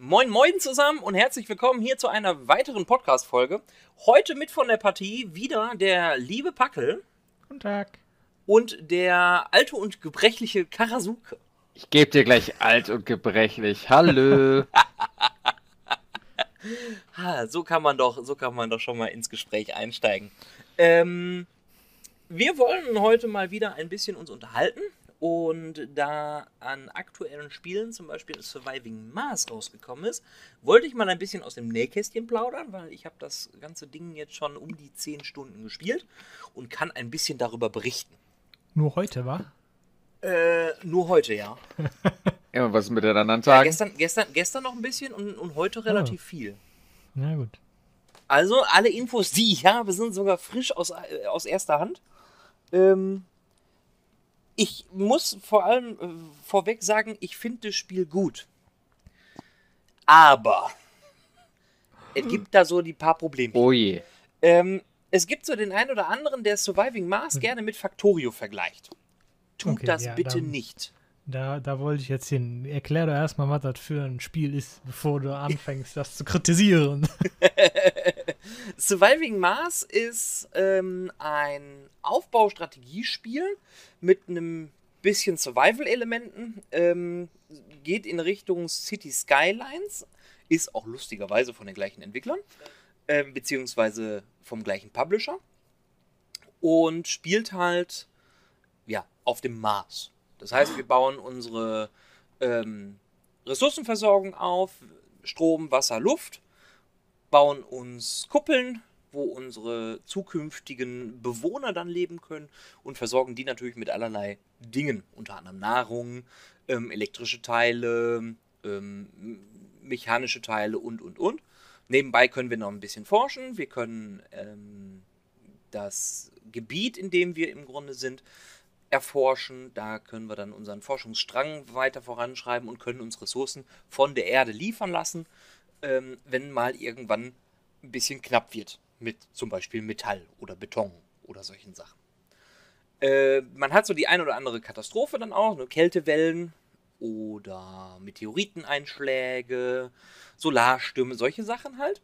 Moin, moin zusammen und herzlich willkommen hier zu einer weiteren Podcast-Folge. Heute mit von der Partie wieder der liebe Packel. Guten Tag. Und der alte und gebrechliche Karasuke. Ich gebe dir gleich alt und gebrechlich. Hallo. ha, so kann man doch, so kann man doch schon mal ins Gespräch einsteigen. Ähm, wir wollen heute mal wieder ein bisschen uns unterhalten und da an aktuellen Spielen, zum Beispiel Surviving Mars, rausgekommen ist, wollte ich mal ein bisschen aus dem Nähkästchen plaudern, weil ich habe das ganze Ding jetzt schon um die 10 Stunden gespielt und kann ein bisschen darüber berichten. Nur heute, wa? Äh, nur heute, ja. ja, was ist mit den anderen Tagen? Ja, gestern, gestern, gestern noch ein bisschen und, und heute relativ oh. viel. Na gut. Also, alle Infos, die ich habe, sind sogar frisch aus, äh, aus erster Hand. Ähm, ich muss vor allem äh, vorweg sagen, ich finde das Spiel gut. Aber es gibt da so die paar Probleme. Oh je. Ähm, es gibt so den einen oder anderen, der Surviving Mars hm. gerne mit Factorio vergleicht. Tut okay, das ja, bitte dann, nicht. Da, da wollte ich jetzt hin. Erklär doch erstmal, was das für ein Spiel ist, bevor du anfängst, das zu kritisieren. Surviving Mars ist ähm, ein Aufbaustrategiespiel mit einem bisschen Survival-Elementen. Ähm, geht in Richtung City Skylines. Ist auch lustigerweise von den gleichen Entwicklern. Ähm, beziehungsweise vom gleichen Publisher. Und spielt halt ja, auf dem Mars. Das heißt, wir bauen unsere ähm, Ressourcenversorgung auf, Strom, Wasser, Luft, bauen uns Kuppeln, wo unsere zukünftigen Bewohner dann leben können und versorgen die natürlich mit allerlei Dingen, unter anderem Nahrung, ähm, elektrische Teile, ähm, mechanische Teile und, und, und. Nebenbei können wir noch ein bisschen forschen. Wir können ähm, das Gebiet, in dem wir im Grunde sind, erforschen. Da können wir dann unseren Forschungsstrang weiter voranschreiben und können uns Ressourcen von der Erde liefern lassen, ähm, wenn mal irgendwann ein bisschen knapp wird mit zum Beispiel Metall oder Beton oder solchen Sachen. Äh, man hat so die ein oder andere Katastrophe dann auch, ne? Kältewellen oder Meteoriteneinschläge, Solarstürme, solche Sachen halt.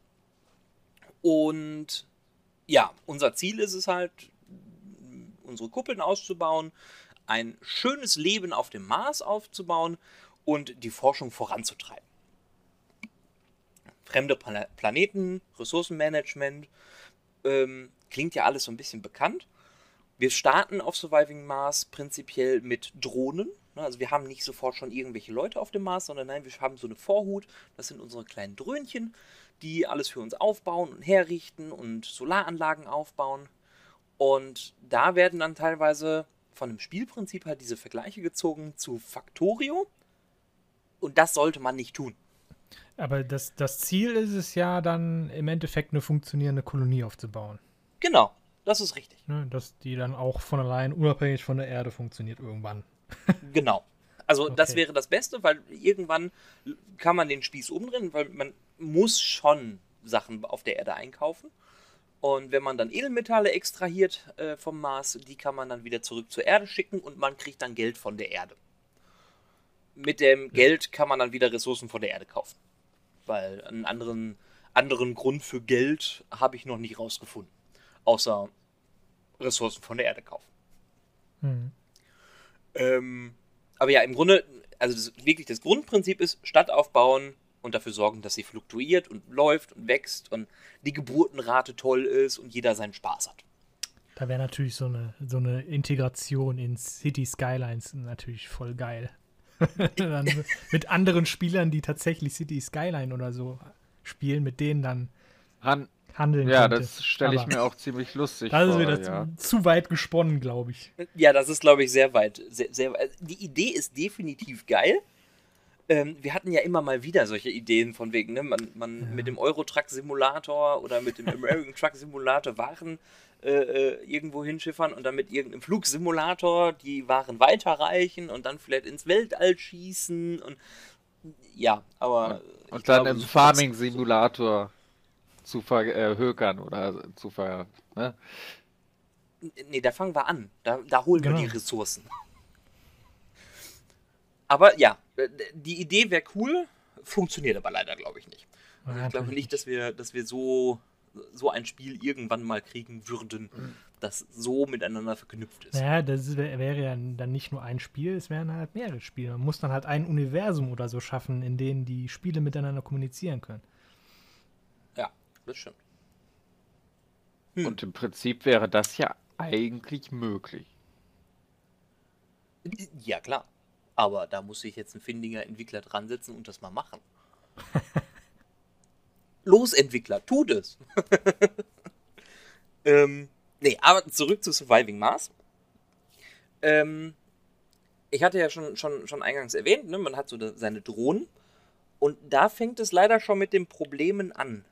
Und ja, unser Ziel ist es halt, unsere Kuppeln auszubauen, ein schönes Leben auf dem Mars aufzubauen und die Forschung voranzutreiben. Fremde Pla Planeten, Ressourcenmanagement, ähm, klingt ja alles so ein bisschen bekannt. Wir starten auf Surviving Mars prinzipiell mit Drohnen. Ne? Also wir haben nicht sofort schon irgendwelche Leute auf dem Mars, sondern nein, wir haben so eine Vorhut. Das sind unsere kleinen Dröhnchen, die alles für uns aufbauen und herrichten und Solaranlagen aufbauen. Und da werden dann teilweise von dem Spielprinzip halt diese Vergleiche gezogen zu Factorio. Und das sollte man nicht tun. Aber das, das Ziel ist es ja dann im Endeffekt eine funktionierende Kolonie aufzubauen. Genau, das ist richtig. Ne, dass die dann auch von allein unabhängig von der Erde funktioniert irgendwann. genau. Also okay. das wäre das Beste, weil irgendwann kann man den Spieß umdrehen, weil man muss schon Sachen auf der Erde einkaufen. Und wenn man dann Edelmetalle extrahiert äh, vom Mars, die kann man dann wieder zurück zur Erde schicken und man kriegt dann Geld von der Erde. Mit dem Geld kann man dann wieder Ressourcen von der Erde kaufen. Weil einen anderen, anderen Grund für Geld habe ich noch nicht rausgefunden. Außer Ressourcen von der Erde kaufen. Mhm. Ähm, aber ja, im Grunde, also das, wirklich das Grundprinzip ist, Stadt aufbauen, und dafür sorgen, dass sie fluktuiert und läuft und wächst und die Geburtenrate toll ist und jeder seinen Spaß hat. Da wäre natürlich so eine, so eine Integration in City Skylines natürlich voll geil. mit anderen Spielern, die tatsächlich City Skyline oder so spielen, mit denen dann Han handeln Ja, könnte. das stelle ich mir auch ziemlich lustig das vor. Das ist wieder ja. zu weit gesponnen, glaube ich. Ja, das ist, glaube ich, sehr weit. Sehr, sehr, die Idee ist definitiv geil ähm, wir hatten ja immer mal wieder solche Ideen von wegen, ne, man, man ja. mit dem Euro-Truck-Simulator oder mit dem American Truck-Simulator Waren äh, äh, irgendwo hinschiffern und dann mit irgendeinem Flugsimulator die Waren weiterreichen und dann vielleicht ins Weltall schießen und ja, aber. Und dann glaube, im Farming-Simulator zu verhökern oder zu ver. Ne? Nee, da fangen wir an. Da, da holen genau. wir die Ressourcen. Aber ja, die Idee wäre cool. funktioniert aber leider, glaube ich, nicht. Also ich glaube nicht, dass wir, dass wir so, so ein Spiel irgendwann mal kriegen würden, das so miteinander verknüpft ist. Naja, das wär- wäre ja dann nicht nur ein Spiel, es wären halt mehrere Spiele. Man muss dann halt ein Universum oder so schaffen, in dem die Spiele miteinander kommunizieren können. Ja, das stimmt. Und im Prinzip wäre das ja eigentlich möglich. Ja, klar. Aber da muss sich jetzt ein findiger Entwickler dran setzen und das mal machen. Los, Entwickler, tut es! ähm, nee, aber zurück zu Surviving Mars. Ähm, ich hatte ja schon, schon, schon eingangs erwähnt, ne, man hat so seine Drohnen. Und da fängt es leider schon mit den Problemen an.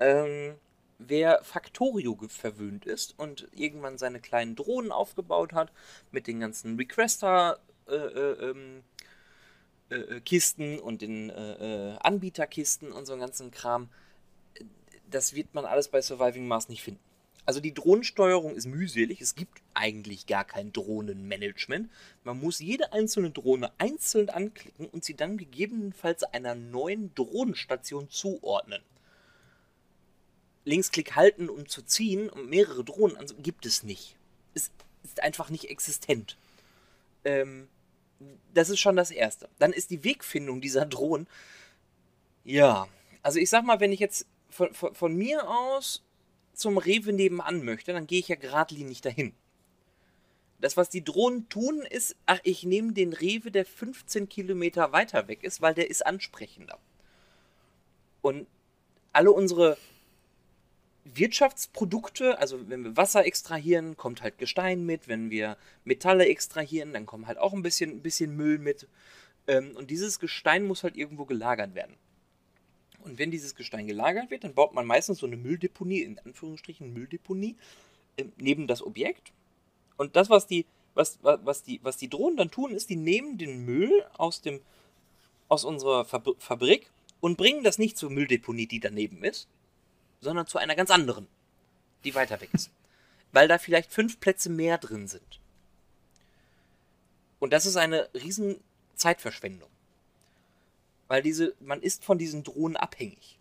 Ähm, wer Factorio verwöhnt ist und irgendwann seine kleinen Drohnen aufgebaut hat, mit den ganzen Requester äh, äh, ähm, äh, äh, Kisten und den Anbieterkisten und so einen ganzen Kram, das wird man alles bei Surviving Mars nicht finden. Also die Drohnensteuerung ist mühselig, es gibt eigentlich gar kein Drohnenmanagement. Man muss jede einzelne Drohne einzeln anklicken und sie dann gegebenenfalls einer neuen Drohnenstation zuordnen. Linksklick halten, um zu ziehen und mehrere Drohnen an, gibt es nicht. Es ist einfach nicht existent. Ähm, das ist schon das Erste. Dann ist die Wegfindung dieser Drohnen. Ja, also ich sag mal, wenn ich jetzt von, von, von mir aus zum Rewe nebenan möchte, dann gehe ich ja geradlinig dahin. Das, was die Drohnen tun, ist, ach, ich nehme den Rewe, der 15 Kilometer weiter weg ist, weil der ist ansprechender. Und alle unsere Wirtschaftsprodukte, also wenn wir Wasser extrahieren, kommt halt Gestein mit. Wenn wir Metalle extrahieren, dann kommt halt auch ein bisschen, ein bisschen Müll mit. Ähm, und dieses Gestein muss halt irgendwo gelagert werden. Und wenn dieses Gestein gelagert wird, dann baut man meistens so eine Mülldeponie, in Anführungsstrichen Mülldeponie, ähm, neben das Objekt. Und das, was die, was, wa- was, die, was die Drohnen dann tun, ist, die nehmen den Müll aus, dem, aus unserer Fabri Fabrik und bringen das nicht zur Mülldeponie, die daneben ist, sondern zu einer ganz anderen, die weiter weg ist. Weil da vielleicht fünf Plätze mehr drin sind. Und das ist eine riesen Zeitverschwendung. Weil diese, man ist von diesen Drohnen abhängig.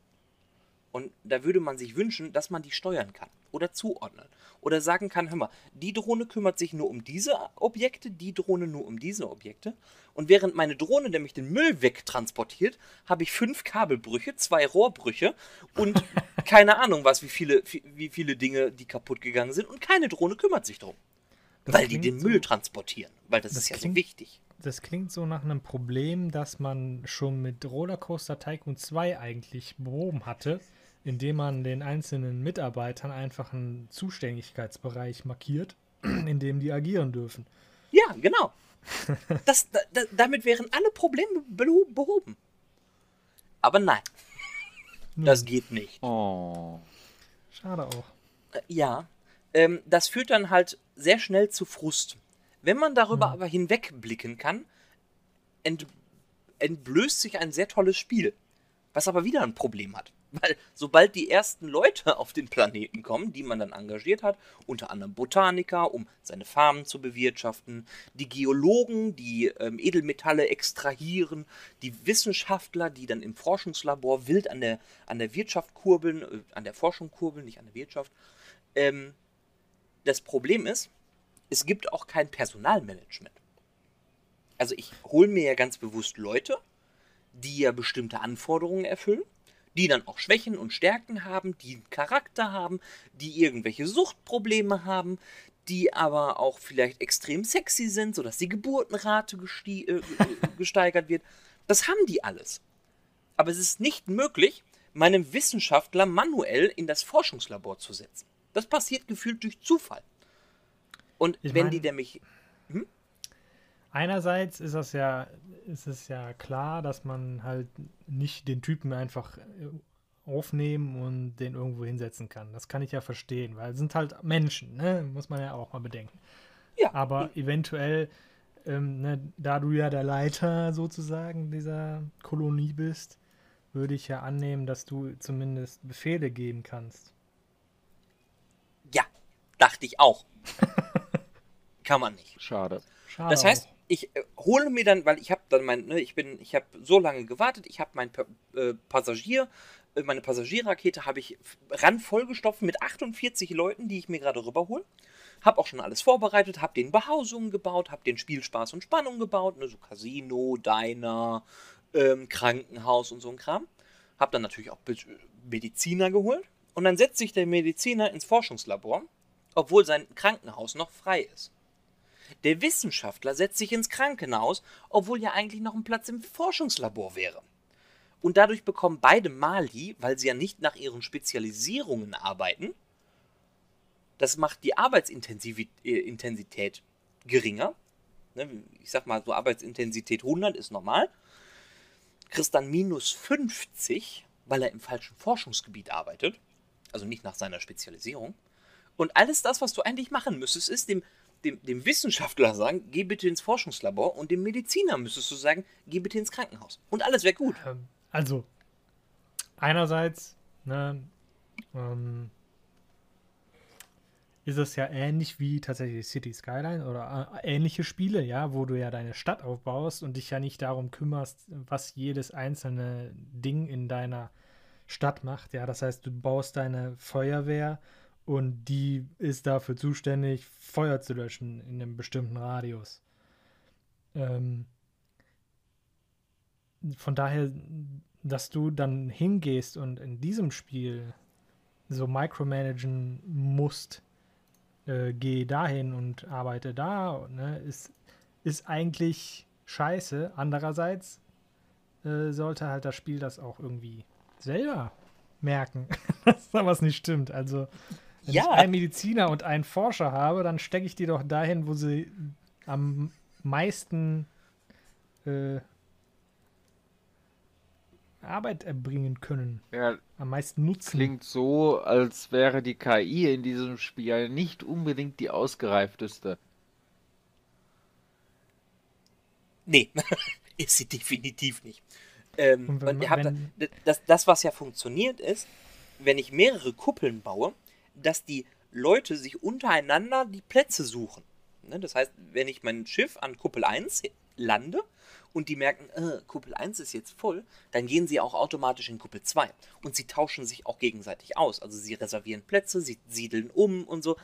Und da würde man sich wünschen, dass man die steuern kann oder zuordnen. Oder sagen kann, hör mal, die Drohne kümmert sich nur um diese Objekte, die Drohne nur um diese Objekte. Und während meine Drohne nämlich den Müll wegtransportiert, habe ich fünf Kabelbrüche, zwei Rohrbrüche und keine Ahnung was, wie viele, wie viele Dinge, die kaputt gegangen sind. Und keine Drohne kümmert sich darum. Das weil die den so- Müll transportieren. Weil das, Das ist ja so klingt- wichtig. Das klingt so nach einem Problem, das man schon mit Rollercoaster Tycoon 2 eigentlich behoben hatte, indem man den einzelnen Mitarbeitern einfach einen Zuständigkeitsbereich markiert, in dem die agieren dürfen. Ja, genau. Das, da, da, damit wären alle Probleme beho- behoben. Aber nein, das geht nicht. Oh. Schade auch. Äh, Ja, ähm, das führt dann halt sehr schnell zu Frust. Wenn man darüber aber hinwegblicken kann, ent, entblößt sich ein sehr tolles Spiel, was aber wieder ein Problem hat. Weil sobald die ersten Leute auf den Planeten kommen, die man dann engagiert hat, unter anderem Botaniker, um seine Farmen zu bewirtschaften, die Geologen, die ähm, Edelmetalle extrahieren, die Wissenschaftler, die dann im Forschungslabor wild an der, an der Wirtschaft kurbeln, äh, an der Forschung kurbeln, nicht an der Wirtschaft. Ähm, das Problem ist, es gibt auch kein Personalmanagement. Also ich hole mir ja ganz bewusst Leute, die ja bestimmte Anforderungen erfüllen, die dann auch Schwächen und Stärken haben, die einen Charakter haben, die irgendwelche Suchtprobleme haben, die aber auch vielleicht extrem sexy sind, sodass die Geburtenrate äh, ge- gesteigert wird. Das haben die alles. Aber es ist nicht möglich, meinem Wissenschaftler manuell in das Forschungslabor zu setzen. Das passiert gefühlt durch Zufall. Und Ich wenn mein- die nämlich Einerseits ist das ja, ist es ja klar, dass man halt nicht den Typen einfach äh, aufnehmen und den irgendwo hinsetzen kann. Das kann ich ja verstehen, weil es sind halt Menschen, ne? Muss man ja auch mal bedenken. Ja. Aber eventuell, ähm, ne, da du ja der Leiter sozusagen dieser Kolonie bist, würde ich ja annehmen, dass du zumindest Befehle geben kannst. Ja, dachte ich auch. Kann man nicht. Schade. Schade Das heißt, auch. Ich äh, hole mir dann, weil ich habe dann mein, ne, ich bin, ich habe so lange gewartet, ich habe mein äh, Passagier, äh, meine Passagierrakete habe ich ran vollgestopft mit 48 Leuten, die ich mir gerade rüberhole. Habe auch schon alles vorbereitet, habe den Behausungen gebaut, habe den Spielspaß und Spannung gebaut, ne, so Casino, Diner, ähm, Krankenhaus und so ein Kram. Habe dann natürlich auch Mediziner geholt. Und dann setzt sich der Mediziner ins Forschungslabor, obwohl sein Krankenhaus noch frei ist. Der Wissenschaftler setzt sich ins Krankenhaus, obwohl ja eigentlich noch ein Platz im Forschungslabor wäre. Und dadurch bekommen beide Mali, weil sie ja nicht nach ihren Spezialisierungen arbeiten, das macht die Arbeitsintensität äh, geringer. Ne, ich sag mal, so Arbeitsintensität 100 ist normal. Kriegst dann minus 50, weil er im falschen Forschungsgebiet arbeitet. Also nicht nach seiner Spezialisierung. Und alles das, was du eigentlich machen müsstest, ist dem dem, dem Wissenschaftler sagen, geh bitte ins Forschungslabor und dem Mediziner müsstest du sagen, geh bitte ins Krankenhaus. Und alles wäre gut. Ähm, also, einerseits, ne, ähm, ist es ja ähnlich wie tatsächlich City Skyline oder äh, ähnliche Spiele, ja, wo du ja deine Stadt aufbaust und dich ja nicht darum kümmerst, was jedes einzelne Ding in deiner Stadt macht. Ja, das heißt, du baust deine Feuerwehr und die ist dafür zuständig, Feuer zu löschen in einem bestimmten Radius. Ähm, von daher, dass du dann hingehst und in diesem Spiel so micromanagen musst, äh, geh dahin und arbeite da, ne, ist, ist eigentlich scheiße. Andererseits äh, sollte halt das Spiel das auch irgendwie selber merken, dass da was nicht stimmt. Also wenn ja. ich einen Mediziner und einen Forscher habe, dann stecke ich die doch dahin, wo sie am meisten äh, Arbeit erbringen können. Ja, am meisten nutzen. Klingt so, als wäre die KI in diesem Spiel nicht unbedingt die ausgereifteste. Nee, ist sie definitiv nicht. Ähm, und wenn, und wenn, das, das, was ja funktioniert, ist, wenn ich mehrere Kuppeln baue, dass die Leute sich untereinander die Plätze suchen. Ne? Das heißt, wenn ich mein Schiff an Kuppel 1 lande und die merken, äh, Kuppel 1 ist jetzt voll, dann gehen sie auch automatisch in Kuppel 2. Und sie tauschen sich auch gegenseitig aus. Also sie reservieren Plätze, sie siedeln um und so.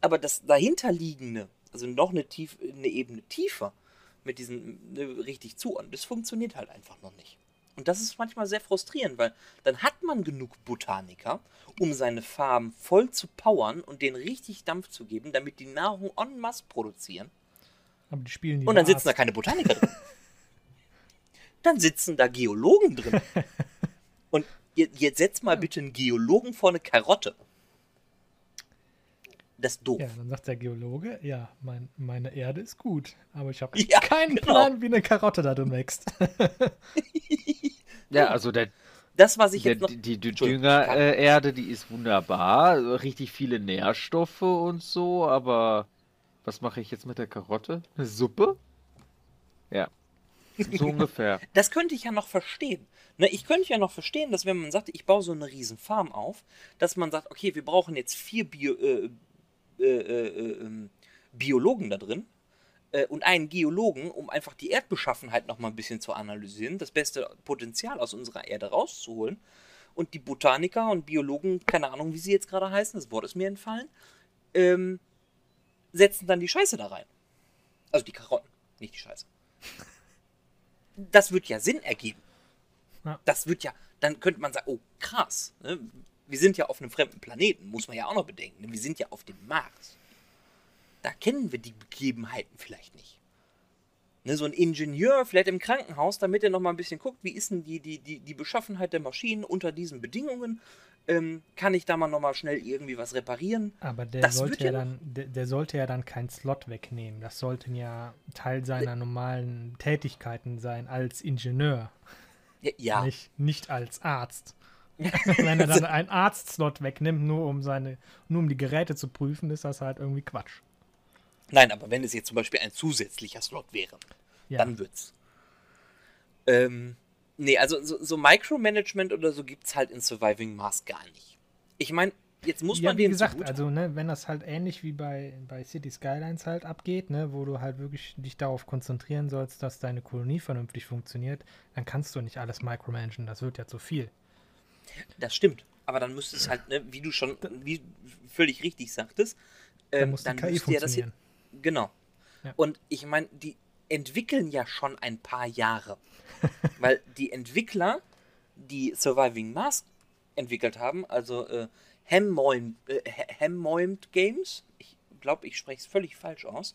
Aber das dahinterliegende, also noch eine, tief, eine Ebene tiefer, mit diesen ne, richtig zu, und das funktioniert halt einfach noch nicht. Und das ist manchmal sehr frustrierend, weil dann hat man genug Botaniker, um seine Farben voll zu powern und denen richtig Dampf zu geben, damit die Nahrung en masse produzieren. Aber die spielen die Und dann sitzen da keine Botaniker drin. dann sitzen da Geologen drin. Und jetzt setzt mal bitte einen Geologen vor eine Karotte. Das ist doof. Ja, dann sagt der Geologe, ja, mein, meine Erde ist gut, aber ich habe ja, keinen genau. Plan, wie eine Karotte da drin wächst. ja, also der, das, was ich der, jetzt noch... Die, die Düngererde, die ist wunderbar, richtig viele Nährstoffe und so, aber was mache ich jetzt mit der Karotte? Eine Suppe? Ja. So ungefähr. Das könnte ich ja noch verstehen. Ne, ich könnte ja noch verstehen, dass wenn man sagt, ich baue so eine riesen Farm auf, dass man sagt, okay, wir brauchen jetzt vier Bio, äh, äh, äh, ähm, Biologen da drin äh, und einen Geologen, um einfach die Erdbeschaffenheit noch mal ein bisschen zu analysieren, das beste Potenzial aus unserer Erde rauszuholen. Und die Botaniker und Biologen, keine Ahnung, wie sie jetzt gerade heißen, das Wort ist mir entfallen, ähm, setzen dann die Scheiße da rein. Also die Karotten, nicht die Scheiße. Das wird ja Sinn ergeben. Ja. Das wird ja, dann könnte man sagen, oh krass, ne? Wir sind ja auf einem fremden Planeten, muss man ja auch noch bedenken. Wir sind ja auf dem Mars. Da kennen wir die Begebenheiten vielleicht nicht. Ne, so ein Ingenieur, vielleicht im Krankenhaus, damit er noch mal ein bisschen guckt, wie ist denn die, die, die, die Beschaffenheit der Maschinen unter diesen Bedingungen. Ähm, kann ich da mal noch mal schnell irgendwie was reparieren? Aber der das sollte ja, dann, der, der, sollte ja dann keinen Slot wegnehmen. Das sollten ja Teil seiner normalen Tätigkeiten sein als Ingenieur. Ja. ja. Nicht, nicht als Arzt. Wenn er dann einen Arztslot wegnimmt, nur um seine, nur um die Geräte zu prüfen, ist das halt irgendwie Quatsch. Nein, aber wenn es jetzt zum Beispiel ein zusätzlicher Slot wäre, ja. dann wird's. Ähm, nee, also so, so Micromanagement oder so gibt es halt in Surviving Mars gar nicht. Ich meine, Jetzt muss ja, man wie denen gesagt, also ne, wenn das halt ähnlich wie bei, bei City Skylines halt abgeht, ne, wo du halt wirklich dich darauf konzentrieren sollst, dass deine Kolonie vernünftig funktioniert, dann kannst du nicht alles micromanagen, das wird ja zu viel. Das stimmt. Aber dann müsste es halt, ne, wie du schon wie völlig richtig sagtest, Dann ähm, muss die dann müsste ja das hier. Genau. Ja. Und ich meine, die entwickeln ja schon ein paar Jahre. Weil die Entwickler, die Surviving Mask entwickelt haben, also äh, Hemmoimed, äh, Hemmoimed Games, ich glaube, ich spreche es völlig falsch aus,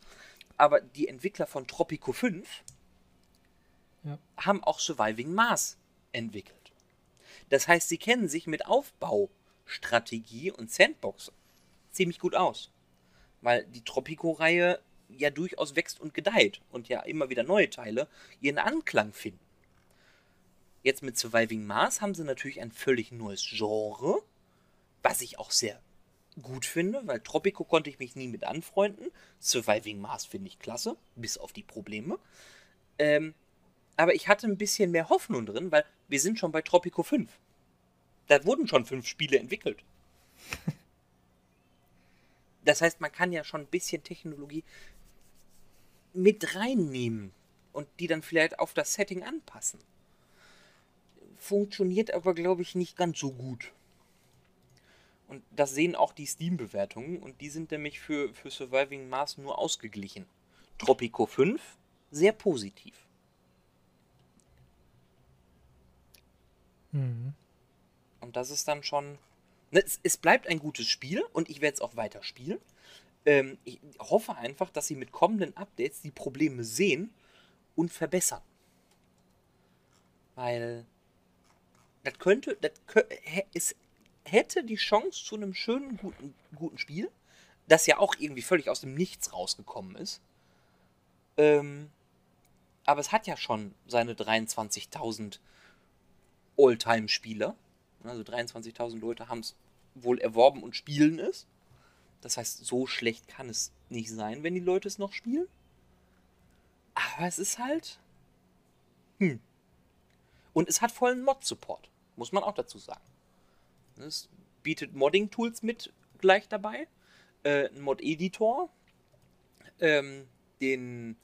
aber die Entwickler von Tropico 5 Ja. haben auch Surviving Mars entwickelt. Das heißt, sie kennen sich mit Aufbaustrategie und Sandbox ziemlich gut aus. Weil die Tropico-Reihe ja durchaus wächst und gedeiht und ja immer wieder neue Teile ihren Anklang finden. Jetzt mit Surviving Mars haben sie natürlich ein völlig neues Genre, was ich auch sehr gut finde, weil Tropico konnte ich mich nie mit anfreunden. Surviving Mars finde ich klasse, bis auf die Probleme. Ähm, aber ich hatte ein bisschen mehr Hoffnung drin, weil wir sind schon bei Tropico 5. Da wurden schon fünf Spiele entwickelt. Das heißt, man kann ja schon ein bisschen Technologie mit reinnehmen und die dann vielleicht auf das Setting anpassen. Funktioniert aber, glaube ich, nicht ganz so gut. Und das sehen auch die Steam-Bewertungen und die sind nämlich für, für Surviving Mars nur ausgeglichen. Tropico 5, sehr positiv. Mhm. Und das ist dann schon. Ne, es, es bleibt ein gutes Spiel und ich werde es auch weiter spielen. Ähm, ich hoffe einfach, dass sie mit kommenden Updates die Probleme sehen und verbessern. Weil das könnte, das es hätte die Chance zu einem schönen, guten, guten Spiel, das ja auch irgendwie völlig aus dem Nichts rausgekommen ist. Ähm, aber es hat ja schon seine 23.000 All-Time-Spieler. Also 23.000 Leute haben es wohl erworben und spielen es. Das heißt, so schlecht kann es nicht sein, wenn die Leute es noch spielen. Aber es ist halt. Hm. Und es hat vollen Mod-Support, muss man auch dazu sagen. Es bietet Modding-Tools mit gleich dabei. Äh, ein Mod-Editor. Ähm, den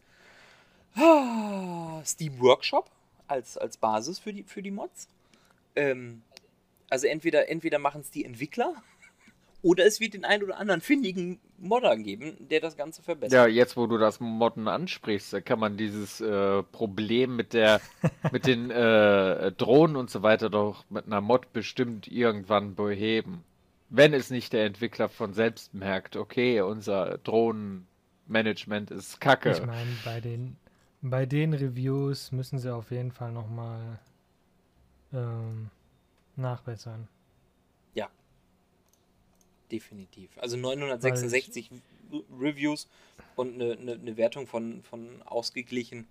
ah, Steam Workshop als, als Basis für die, für die Mods. Ähm, also entweder, entweder machen es die Entwickler oder es wird den einen oder anderen findigen Modder geben, der das Ganze verbessert. Ja, jetzt wo du das Modden ansprichst, da kann man dieses äh, Problem mit der mit den äh, Drohnen und so weiter doch mit einer Mod bestimmt irgendwann beheben. Wenn es nicht der Entwickler von selbst merkt, okay, unser Drohnenmanagement ist kacke. Ich meine, bei den, bei den Reviews müssen sie auf jeden Fall nochmal ähm, nachbessern. Definitiv. Also 966 Reviews und eine, eine, eine Wertung von, von ausgeglichen.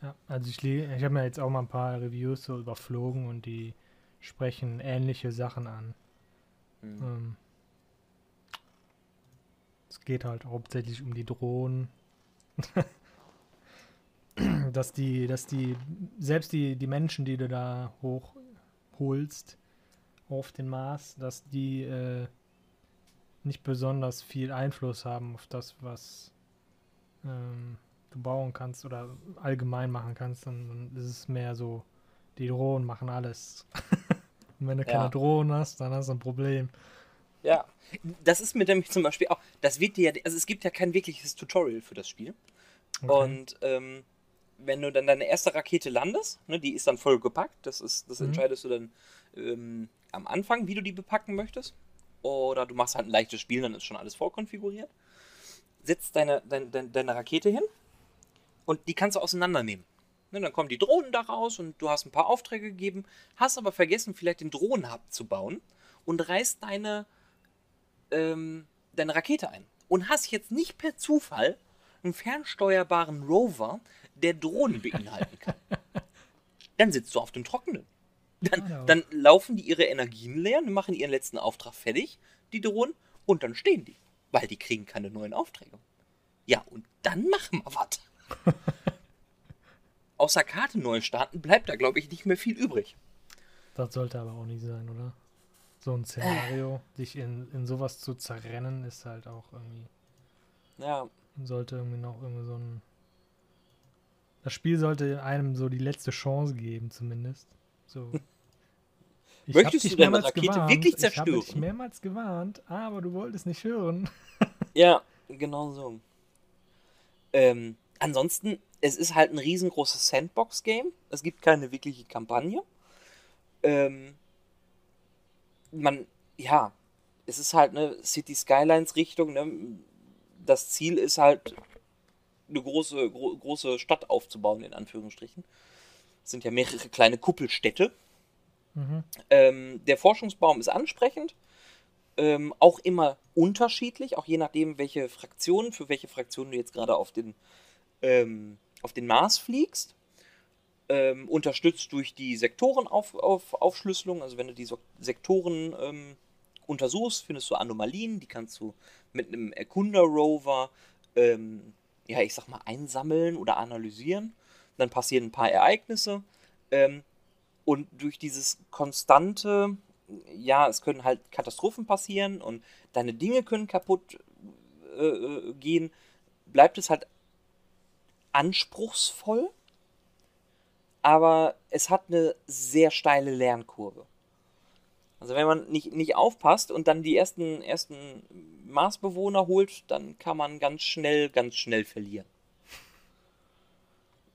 Ja, also ich, ich habe mir jetzt auch mal ein paar Reviews so überflogen und die sprechen ähnliche Sachen an. Hm. Ähm, es geht halt hauptsächlich um die Drohnen. dass die, dass die, selbst die, die Menschen, die du da hochholst auf den Mars, dass die äh, nicht besonders viel Einfluss haben auf das, was ähm, du bauen kannst oder allgemein machen kannst. Und dann ist es mehr so, die Drohnen machen alles. Und wenn du Ja. keine Drohnen hast, dann hast du ein Problem. Ja, das ist mir nämlich zum Beispiel auch, das wird dir, ja- also es gibt ja kein wirkliches Tutorial für das Spiel. Okay. Und ähm, wenn du dann deine erste Rakete landest, ne, die ist dann voll gepackt, das, ist, das Mhm. entscheidest du dann ähm, am Anfang, wie du die bepacken möchtest. Oder du machst halt ein leichtes Spiel, dann ist schon alles vorkonfiguriert. Setzt deine, deine, deine, deine Rakete hin und die kannst du auseinandernehmen. Ne, dann kommen die Drohnen da raus und du hast ein paar Aufträge gegeben, hast aber vergessen, vielleicht den Drohnenhub zu bauen und reißt deine, ähm, deine Rakete ein. Und hast jetzt nicht per Zufall einen fernsteuerbaren Rover, der Drohnen beinhalten kann. Dann sitzt du auf dem Trockenen. Dann, Hallo. dann laufen die ihre Energien leer machen ihren letzten Auftrag fertig, die Drohnen, und dann stehen die, weil die kriegen keine neuen Aufträge. Ja, und dann machen wir was. Außer Karte neu starten bleibt da, glaube ich, nicht mehr viel übrig. Das sollte aber auch nicht sein, oder? so ein Szenario, sich in, in sowas zu zerrennen, ist halt auch irgendwie. Ja. Sollte irgendwie noch irgendwie so ein. Das Spiel sollte einem so die letzte Chance geben, zumindest. So. Ich Möchtest du deine Rakete gewarnt. wirklich zerstören? Ich habe dich mehrmals gewarnt, aber du wolltest nicht hören. ja, genau so. Ähm, ansonsten, es ist halt ein riesengroßes Sandbox-Game. Es gibt keine wirkliche Kampagne. Ähm, man, ja, es ist halt eine City Skylines Richtung. Ne? Das Ziel ist halt, eine große, gro große Stadt aufzubauen, in Anführungsstrichen. Es sind ja mehrere kleine Kuppelstädte. Mhm. Ähm, der Forschungsbaum ist ansprechend. Ähm, auch immer unterschiedlich, auch je nachdem, welche Fraktionen, für welche Fraktionen du jetzt gerade auf den, ähm, auf den Mars fliegst. Ähm, unterstützt durch die Sektorenaufschlüsselung. Auf, also wenn du die so Sektoren ähm, untersuchst, findest du Anomalien, die kannst du mit einem Erkunder-Rover, ähm, ja, ich sag mal, einsammeln oder analysieren. Dann passieren ein paar Ereignisse. Ähm, und durch dieses konstante, ja, es können halt Katastrophen passieren und deine Dinge können kaputt äh, äh, gehen, bleibt es halt anspruchsvoll, aber es hat eine sehr steile Lernkurve. Also wenn man nicht, nicht aufpasst und dann die ersten, ersten Marsbewohner holt, dann kann man ganz schnell, ganz schnell verlieren.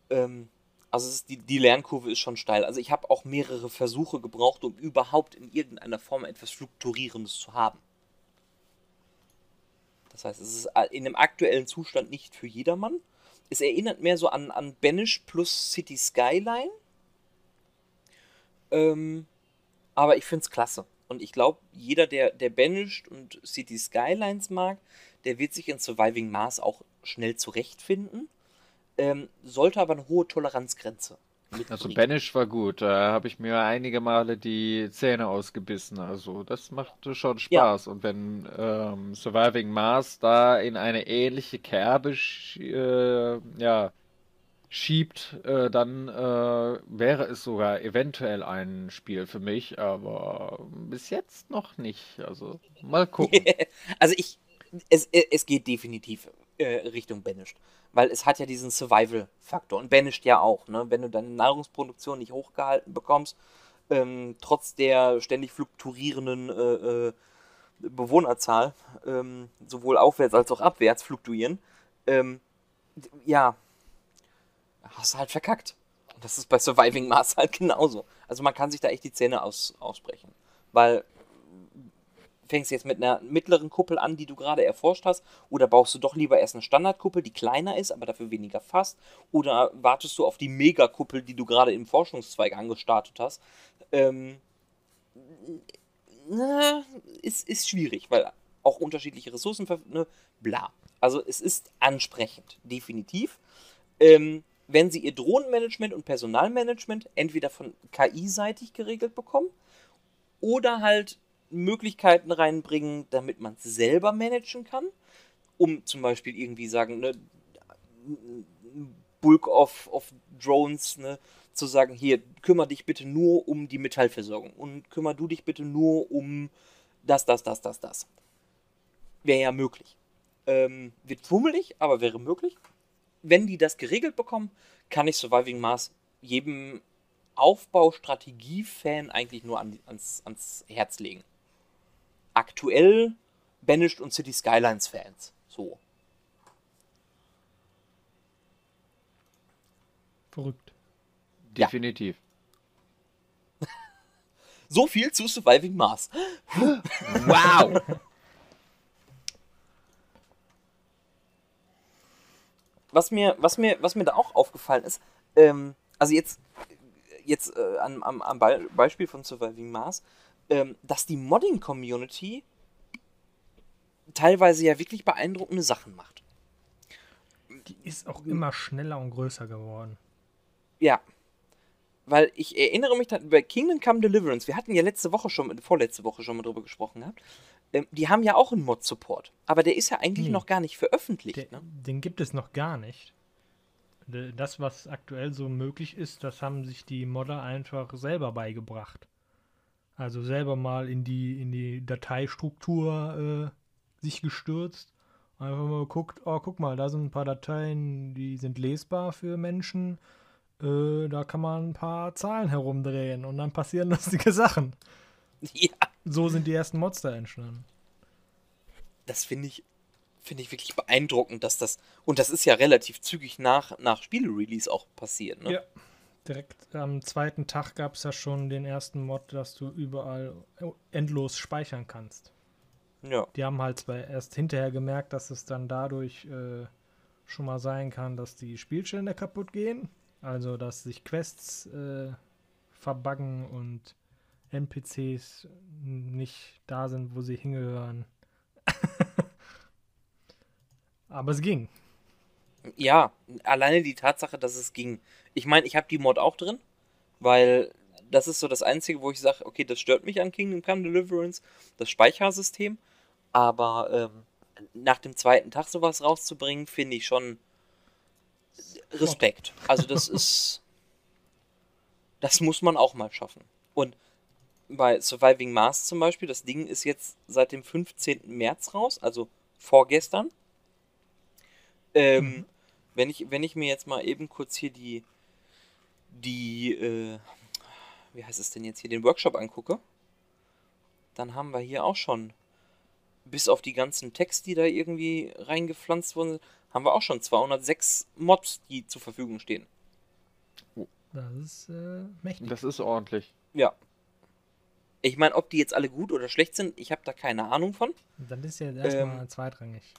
Ähm, also die, die Lernkurve ist schon steil. Also ich habe auch mehrere Versuche gebraucht, um überhaupt in irgendeiner Form etwas Fluktuierendes zu haben. Das heißt, es ist in dem aktuellen Zustand nicht für jedermann. Es erinnert mehr so an, an Banish plus City Skyline. Ähm, aber ich finde es klasse. Und ich glaube, jeder, der, der Banished und City Skylines mag, der wird sich in Surviving Mars auch schnell zurechtfinden ähm, sollte aber eine hohe Toleranzgrenze. Mitbringen. Also Banish war gut, da habe ich mir einige Male die Zähne ausgebissen. Also das macht schon Spaß. Ja. Und wenn ähm, Surviving Mars da in eine ähnliche Kerbe äh, ja, schiebt, äh, dann äh, wäre es sogar eventuell ein Spiel für mich, aber bis jetzt noch nicht. Also mal gucken. also ich, es, es geht definitiv äh, Richtung Banished. Weil es hat ja diesen Survival-Faktor und Banished ja auch. Ne? Wenn du deine Nahrungsproduktion nicht hochgehalten bekommst, ähm, trotz der ständig fluktuierenden äh, äh, Bewohnerzahl, ähm, sowohl aufwärts als auch abwärts fluktuieren, ähm, ja, hast du halt verkackt. Und das ist bei Surviving Mars halt genauso. Also man kann sich da echt die Zähne aus, aussprechen. Weil fängst du jetzt mit einer mittleren Kuppel an, die du gerade erforscht hast, oder baust du doch lieber erst eine Standardkuppel, die kleiner ist, aber dafür weniger fasst, oder wartest du auf die Megakuppel, die du gerade im Forschungszweig angestartet hast? Ähm, na, ist, ist schwierig, weil auch unterschiedliche Ressourcen, ne, bla. Also es ist ansprechend, definitiv. Ähm, wenn sie ihr Drohnenmanagement und Personalmanagement entweder von KI-seitig geregelt bekommen oder halt Möglichkeiten reinbringen, damit man es selber managen kann. Um zum Beispiel irgendwie sagen, ne, Bulk of, of Drones, ne, zu sagen, hier, kümmere dich bitte nur um die Metallversorgung und kümmere du dich bitte nur um das, das, das, das, das. Wäre ja möglich. Ähm, wird fummelig, aber wäre möglich. Wenn die das geregelt bekommen, kann ich Surviving Mars jedem Aufbaustrategie-Fan eigentlich nur an, ans, ans Herz legen aktuell Banished und City Skylines Fans. So. Verrückt. Definitiv. Ja. so viel zu Surviving Mars. wow. was mir, was mir, was mir da auch aufgefallen ist, ähm, also jetzt, jetzt äh, am, am Beispiel von Surviving Mars, ähm, dass die Modding-Community teilweise ja wirklich beeindruckende Sachen macht. Die ist auch immer schneller und größer geworden. Ja. Weil ich erinnere mich dann bei Kingdom Come Deliverance, wir hatten ja letzte Woche schon, vorletzte Woche schon mal drüber gesprochen gehabt. Ähm, die haben ja auch einen Mod-Support. Aber der ist ja eigentlich nee. noch gar nicht veröffentlicht. Der, ne? Den gibt es noch gar nicht. Das, was aktuell so möglich ist, das haben sich die Modder einfach selber beigebracht. Also selber mal in die, in die Dateistruktur äh, sich gestürzt. Einfach mal geguckt, oh, guck mal, da sind ein paar Dateien, die sind lesbar für Menschen. Äh, da kann man ein paar Zahlen herumdrehen und dann passieren lustige Sachen. Ja. So sind die ersten Monster entstanden. Das finde ich, finde ich wirklich beeindruckend, dass das, und das ist ja relativ zügig nach, nach Spiele-Release auch passiert, ne? Ja. Direkt am zweiten Tag gab es ja schon den ersten Mod, dass du überall endlos speichern kannst. Ja. Die haben halt zwar erst hinterher gemerkt, dass es dann dadurch äh, schon mal sein kann, dass die Spielstände kaputt gehen. Also, dass sich Quests äh, verbuggen und NPCs nicht da sind, wo sie hingehören. Aber es ging. Ja, alleine die Tatsache, dass es ging. Ich meine, ich habe die Mod auch drin, weil das ist so das Einzige, wo ich sage, okay, das stört mich an Kingdom Come Deliverance, das Speichersystem. Aber ähm, nach dem zweiten Tag sowas rauszubringen, finde ich schon Respekt. Also das ist, das muss man auch mal schaffen. Und bei Surviving Mars zum Beispiel, das Ding ist jetzt seit dem 15. März raus, also vorgestern. Ähm, mhm. wenn, ich, wenn ich mir jetzt mal eben kurz hier die, die, äh, wie heißt es denn jetzt hier, den Workshop angucke, dann haben wir hier auch schon, bis auf die ganzen Text, die da irgendwie reingepflanzt wurden, haben wir auch schon 206 Mods, die zur Verfügung stehen. Das ist äh, mächtig. Das ist ordentlich. Ja. Ich meine, ob die jetzt alle gut oder schlecht sind, ich habe da keine Ahnung von. Dann ist ja erstmal ähm, zweitrangig.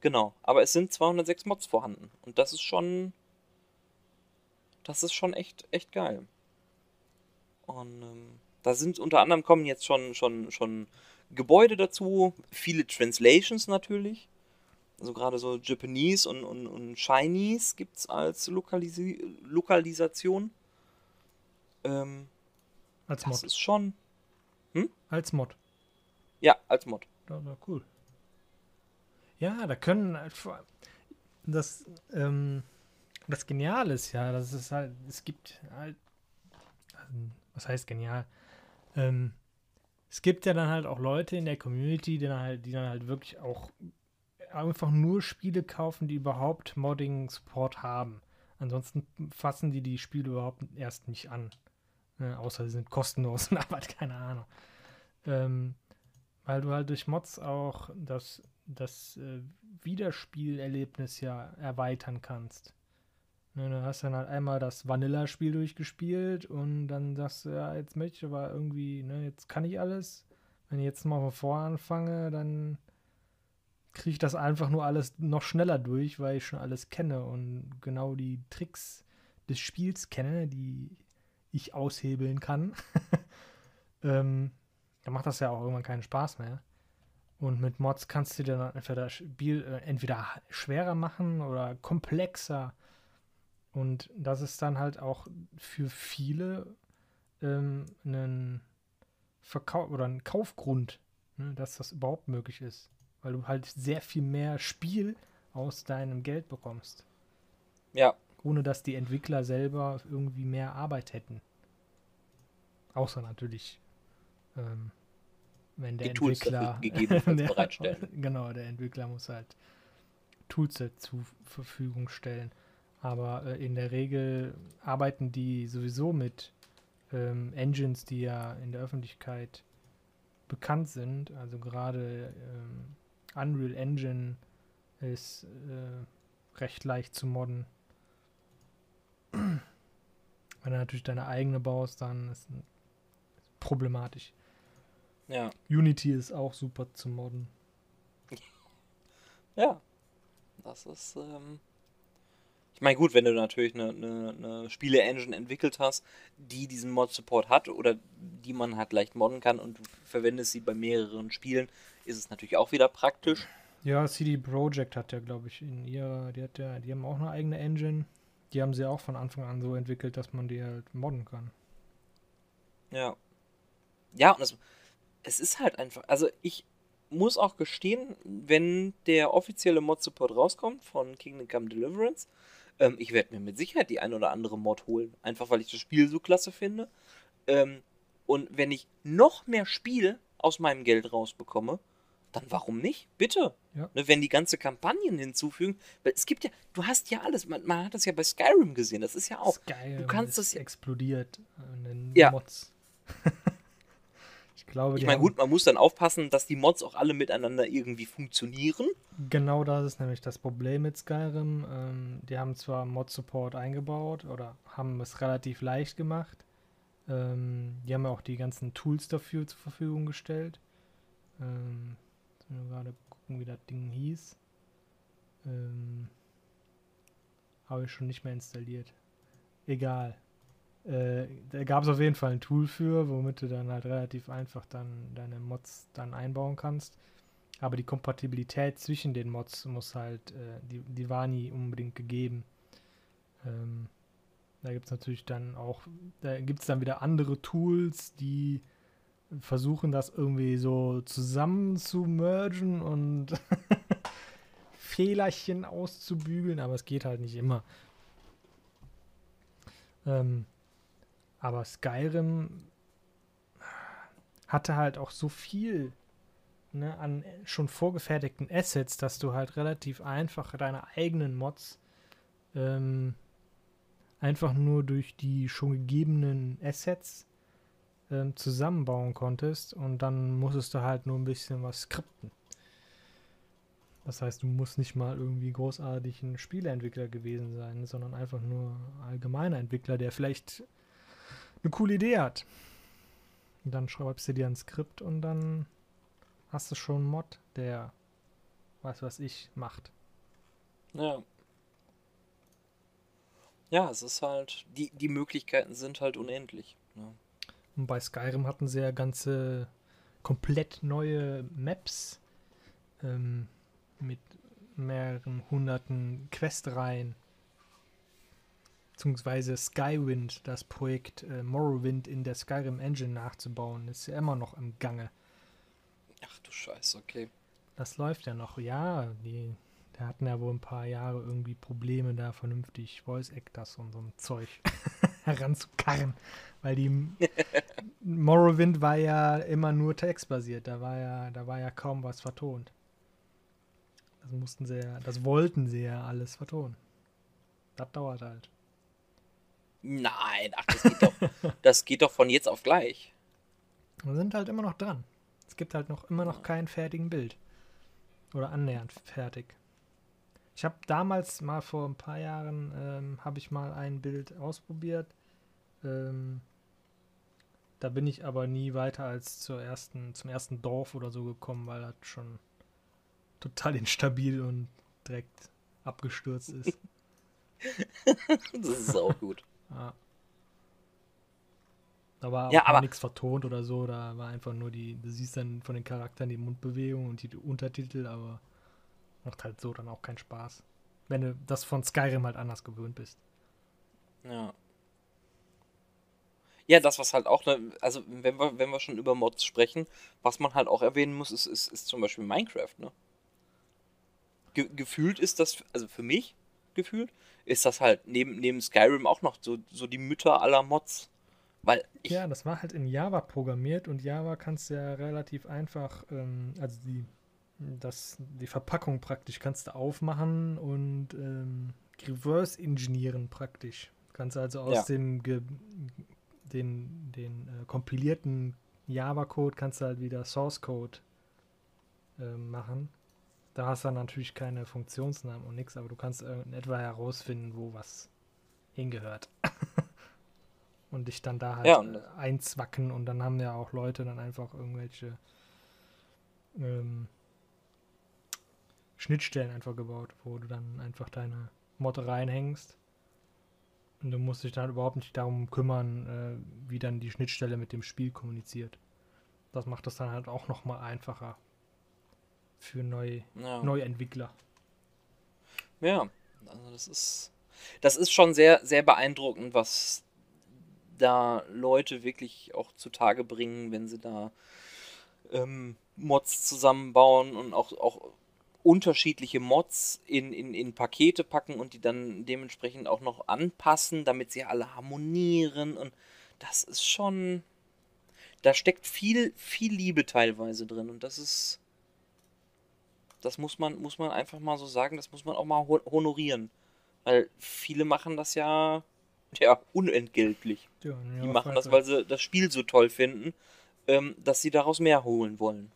Genau, aber es sind 206 Mods vorhanden. Und das ist schon. Das ist schon echt, echt geil. Und ähm, da sind unter anderem kommen jetzt schon, schon, schon Gebäude dazu, viele Translations natürlich. Also gerade so Japanese und, und, und Chinese gibt es als Lokalisi Lokalisation. Ähm, als Mod. Das ist schon. Als Mod. Ja, als Mod. Ja, cool. Ja, da können das, ähm, das Genial ist ja, dass es halt, es gibt halt, was heißt genial? Ähm, es gibt ja dann halt auch Leute in der Community, die dann halt, die dann halt wirklich auch einfach nur Spiele kaufen, die überhaupt Modding-Support haben. Ansonsten fassen die die Spiele überhaupt erst nicht an. Ne, außer sie sind kostenlos und aber keine Ahnung. Ähm, weil du halt durch Mods auch das, das äh, Wiederspielerlebnis ja erweitern kannst. Ne, du hast dann halt einmal das Vanilla-Spiel durchgespielt und dann sagst du, ja, jetzt möchte ich aber irgendwie, ne, jetzt kann ich alles. Wenn ich jetzt mal von vorne anfange, dann kriege ich das einfach nur alles noch schneller durch, weil ich schon alles kenne und genau die Tricks des Spiels kenne, die ich aushebeln kann. ähm, dann macht das ja auch irgendwann keinen Spaß mehr. Und mit Mods kannst du dir dann entweder das Spiel äh, entweder schwerer machen oder komplexer. Und das ist dann halt auch für viele ähm, ein Verkauf oder ein Kaufgrund, ne, dass das überhaupt möglich ist weil du halt sehr viel mehr Spiel aus deinem Geld bekommst. Ja. Ohne dass die Entwickler selber irgendwie mehr Arbeit hätten. Außer natürlich, ähm, wenn der die Entwickler Tools gegebenenfalls bereitstellen. Genau, der Entwickler muss halt Tools zur Verfügung stellen. Aber äh, in der Regel arbeiten die sowieso mit ähm, Engines, die ja in der Öffentlichkeit bekannt sind. Also gerade ähm, Unreal Engine ist äh, recht leicht zu modden. Wenn du natürlich deine eigene baust, dann ist es problematisch. Ja. Unity ist auch super zu modden. Ja. Das ist, ähm ich meine, gut, wenn du natürlich eine, eine, eine Spiele-Engine entwickelt hast, die diesen Mod-Support hat oder die man halt leicht modden kann und du verwendest sie bei mehreren Spielen, ist es natürlich auch wieder praktisch. Ja, CD Projekt hat ja, glaube ich, in ihrer, die hat ja, die haben auch eine eigene Engine. Die haben sie auch von Anfang an so entwickelt, dass man die halt modden kann. Ja. Ja, und es, es ist halt einfach, also ich muss auch gestehen, wenn der offizielle Mod-Support rauskommt von Kingdom Come Deliverance, ähm, ich werde mir mit Sicherheit die ein oder andere Mod holen. Einfach weil ich das Spiel so klasse finde. Ähm, Und wenn ich noch mehr Spiel aus meinem Geld rausbekomme, dann warum nicht? Bitte. Ja. Ne, wenn die ganze Kampagnen hinzufügen, weil es gibt ja, du hast ja alles, man, man hat das ja bei Skyrim gesehen, das ist ja auch. Skyrim du kannst das ja- explodiert in den Ja. Mods. ich glaube, Ich meine, gut, man muss dann aufpassen, dass die Mods auch alle miteinander irgendwie funktionieren. Genau das ist nämlich das Problem mit Skyrim. Ähm, die haben zwar Mod-Support eingebaut oder haben es relativ leicht gemacht. Ähm, die haben ja auch die ganzen Tools dafür zur Verfügung gestellt. Ähm, jetzt müssen wir gerade gucken, wie das Ding hieß. Ähm, Habe ich schon nicht mehr installiert. Egal. Äh, da gab es auf jeden Fall ein Tool für, womit du dann halt relativ einfach dann deine Mods dann einbauen kannst. Aber die Kompatibilität zwischen den Mods muss halt, äh, die, die war nie unbedingt gegeben. Ähm, da gibt es natürlich dann auch, da gibt es dann wieder andere Tools, die versuchen das irgendwie so zusammen zu mergen und Fehlerchen auszubügeln, aber es geht halt nicht immer. Ähm, aber Skyrim hatte halt auch so viel ne, an schon vorgefertigten Assets, dass du halt relativ einfach deine eigenen Mods ähm, einfach nur durch die schon gegebenen Assets ähm, zusammenbauen konntest und dann musstest du halt nur ein bisschen was skripten. Das heißt, du musst nicht mal irgendwie großartig ein Spieleentwickler gewesen sein, sondern einfach nur allgemeiner Entwickler, der vielleicht eine coole Idee hat. Und dann schreibst du dir ein Skript und dann hast du schon einen Mod, der was was ich macht. Ja. Ja, es ist halt, die, die Möglichkeiten sind halt unendlich. Ne? Und bei Skyrim hatten sie ja ganze komplett neue Maps ähm, mit mehreren hunderten Questreihen. Beziehungsweise Skywind, das Projekt äh, Morrowind in der Skyrim Engine nachzubauen, ist ja immer noch im Gange. Ach du Scheiße, okay. Das läuft ja noch, ja. Die, die hatten ja wohl ein paar Jahre irgendwie Probleme, da vernünftig Voice Actors und so ein Zeug heranzukarren. Weil die Morrowind war ja immer nur textbasiert, da war ja, da war ja kaum was vertont. Das mussten sie ja, das wollten sie ja alles vertonen. Das dauert halt. Nein, ach, das geht doch, das geht doch von jetzt auf gleich. Wir sind halt immer noch dran. Es gibt halt noch immer noch kein fertigen Bild. Oder annähernd fertig. Ich habe damals mal vor ein paar Jahren ähm, habe ich mal ein Bild ausprobiert. Ähm, da bin ich aber nie weiter als zur ersten, zum ersten Dorf oder so gekommen, weil das schon total instabil und direkt abgestürzt ist. Das ist auch gut. Ja. Da war auch Ja, aber- nichts vertont oder so, da war einfach nur die, du siehst dann von den Charakteren die Mundbewegung und die Untertitel, aber macht halt so dann auch keinen Spaß. Wenn du das von Skyrim halt anders gewöhnt bist. Ja. Ja, das, was halt auch, ne, also wenn wir, wenn wir schon über Mods sprechen, was man halt auch erwähnen muss, ist, ist, ist zum Beispiel Minecraft, ne? Ge gefühlt ist das, also für mich gefühlt, ist das halt neben, neben Skyrim auch noch so, so die Mütter aller Mods. Weil ich, Ja, das war halt in Java programmiert und Java kannst du ja relativ einfach, ähm, also die, das, die Verpackung praktisch kannst du aufmachen und ähm, reverse engineeren praktisch. Kannst also aus Ja. dem ge, den, den äh, kompilierten Java-Code kannst du halt wieder Source-Code äh, machen. Da hast du dann natürlich keine Funktionsnamen und nichts, aber du kannst in etwa herausfinden, wo was hingehört. und dich dann da halt Ja, und- äh, einzwacken und dann haben ja auch Leute dann einfach irgendwelche ähm, Schnittstellen einfach gebaut, wo du dann einfach deine Mod reinhängst. Und du musst dich dann überhaupt nicht darum kümmern, äh, wie dann die Schnittstelle mit dem Spiel kommuniziert. Das macht das dann halt auch nochmal einfacher für neu, ja. Neuentwickler. Ja, also das ist, das ist schon sehr, sehr beeindruckend, was da Leute wirklich auch zutage bringen, wenn sie da ähm, Mods zusammenbauen und auch, auch unterschiedliche Mods in, in, in Pakete packen und die dann dementsprechend auch noch anpassen, damit sie alle harmonieren und das ist schon, da steckt viel, viel Liebe teilweise drin und das ist, das muss man, muss man einfach mal so sagen, das muss man auch mal honorieren. Weil viele machen das ja, ja, unentgeltlich. Ja, Die machen das, weil sie das Spiel so toll finden, ähm, dass sie daraus mehr holen wollen.